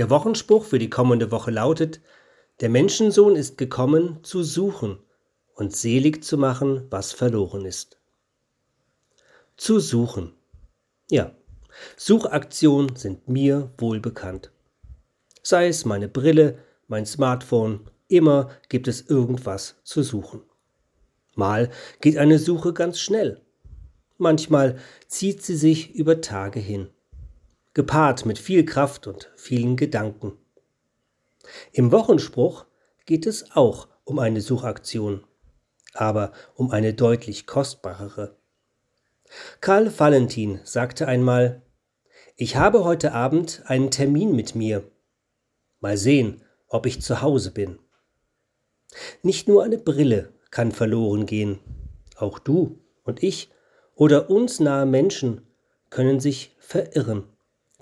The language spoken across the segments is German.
Der Wochenspruch für die kommende Woche lautet, der Menschensohn ist gekommen, zu suchen und selig zu machen, was verloren ist. Zu suchen. Ja, Suchaktionen sind mir wohl bekannt. Sei es meine Brille, mein Smartphone, immer gibt es irgendwas zu suchen. Mal geht eine Suche ganz schnell. Manchmal zieht sie sich über Tage hin gepaart mit viel Kraft und vielen Gedanken. Im Wochenspruch geht es auch um eine Suchaktion, aber um eine deutlich kostbarere. Karl Valentin sagte einmal, ich habe heute Abend einen Termin mit mir. Mal sehen, ob ich zu Hause bin. Nicht nur eine Brille kann verloren gehen, auch du und ich oder uns nahe Menschen können sich verirren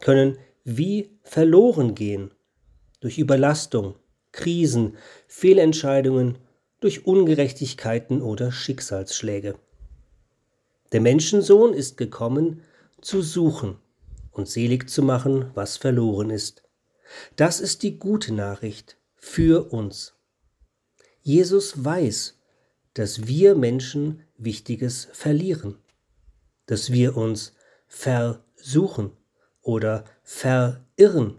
können wie verloren gehen durch Überlastung, Krisen, Fehlentscheidungen, durch Ungerechtigkeiten oder Schicksalsschläge. Der Menschensohn ist gekommen, zu suchen und selig zu machen, was verloren ist. Das ist die gute Nachricht für uns. Jesus weiß, dass wir Menschen Wichtiges verlieren, dass wir uns versuchen oder verirren.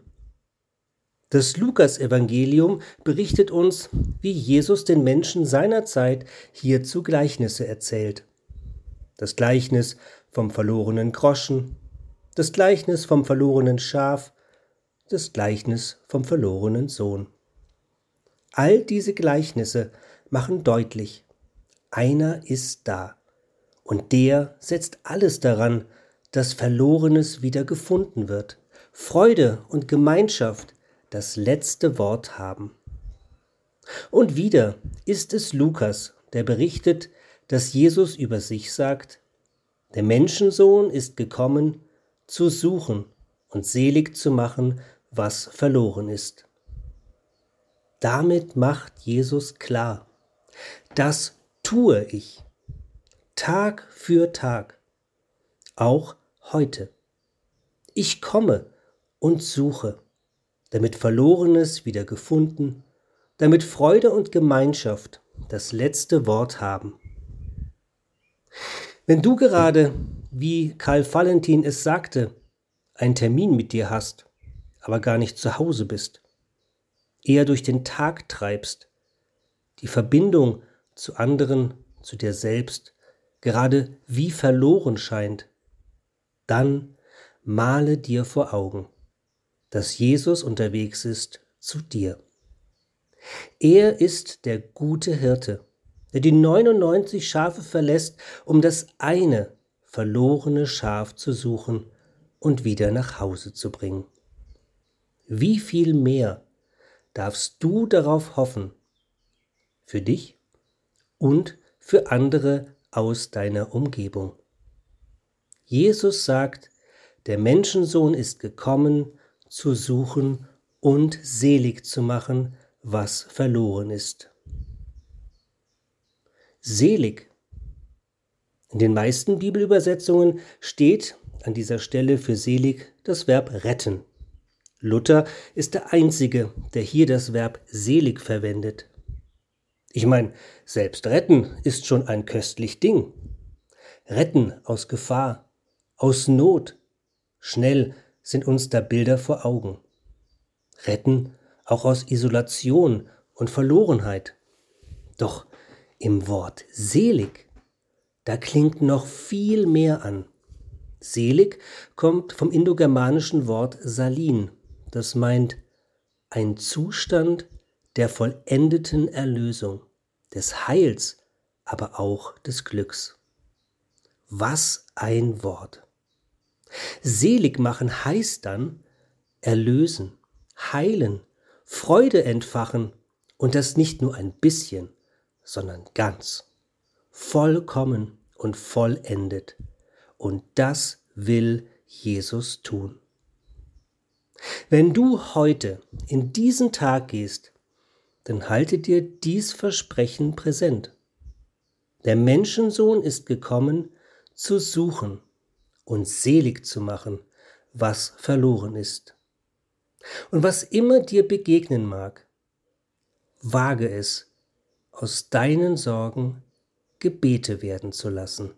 Das Lukasevangelium berichtet uns, wie Jesus den Menschen seiner Zeit hierzu Gleichnisse erzählt. Das Gleichnis vom verlorenen Groschen, das Gleichnis vom verlorenen Schaf, das Gleichnis vom verlorenen Sohn. All diese Gleichnisse machen deutlich, einer ist da, und der setzt alles daran, dass Verlorenes wieder gefunden wird, Freude und Gemeinschaft das letzte Wort haben. Und wieder ist es Lukas, der berichtet, dass Jesus über sich sagt, der Menschensohn ist gekommen, zu suchen und selig zu machen, was verloren ist. Damit macht Jesus klar, das tue ich, Tag für Tag, auch heute. Ich komme und suche, damit Verlorenes wieder gefunden, damit Freude und Gemeinschaft das letzte Wort haben. Wenn du gerade, wie Karl Valentin es sagte, einen Termin mit dir hast, aber gar nicht zu Hause bist, eher durch den Tag treibst, die Verbindung zu anderen, zu dir selbst, gerade wie verloren scheint, dann male dir vor Augen, dass Jesus unterwegs ist zu dir. Er ist der gute Hirte, der die 99 Schafe verlässt, um das eine verlorene Schaf zu suchen und wieder nach Hause zu bringen. Wie viel mehr darfst du darauf hoffen, für dich und für andere aus deiner Umgebung. Jesus sagt, der Menschensohn ist gekommen, zu suchen und selig zu machen, was verloren ist. Selig. In den meisten Bibelübersetzungen steht an dieser Stelle für selig das Verb retten. Luther ist der Einzige, der hier das Verb selig verwendet. Ich meine, selbst retten ist schon ein köstlich Ding. Retten aus Gefahr, aus Not. Schnell sind uns da Bilder vor Augen. Retten auch aus Isolation und Verlorenheit. Doch im Wort selig, da klingt noch viel mehr an. Selig kommt vom indogermanischen Wort salin, das meint ein Zustand der vollendeten Erlösung, des Heils, aber auch des Glücks. Was ein Wort! Selig machen heißt dann erlösen, heilen, Freude entfachen und das nicht nur ein bisschen, sondern ganz, vollkommen und vollendet. Und das will Jesus tun. Wenn du heute in diesen Tag gehst, dann halte dir dies Versprechen präsent. Der Menschensohn ist gekommen, zu suchen und selig zu machen, was verloren ist. Und was immer dir begegnen mag, wage es, aus deinen Sorgen Gebete werden zu lassen.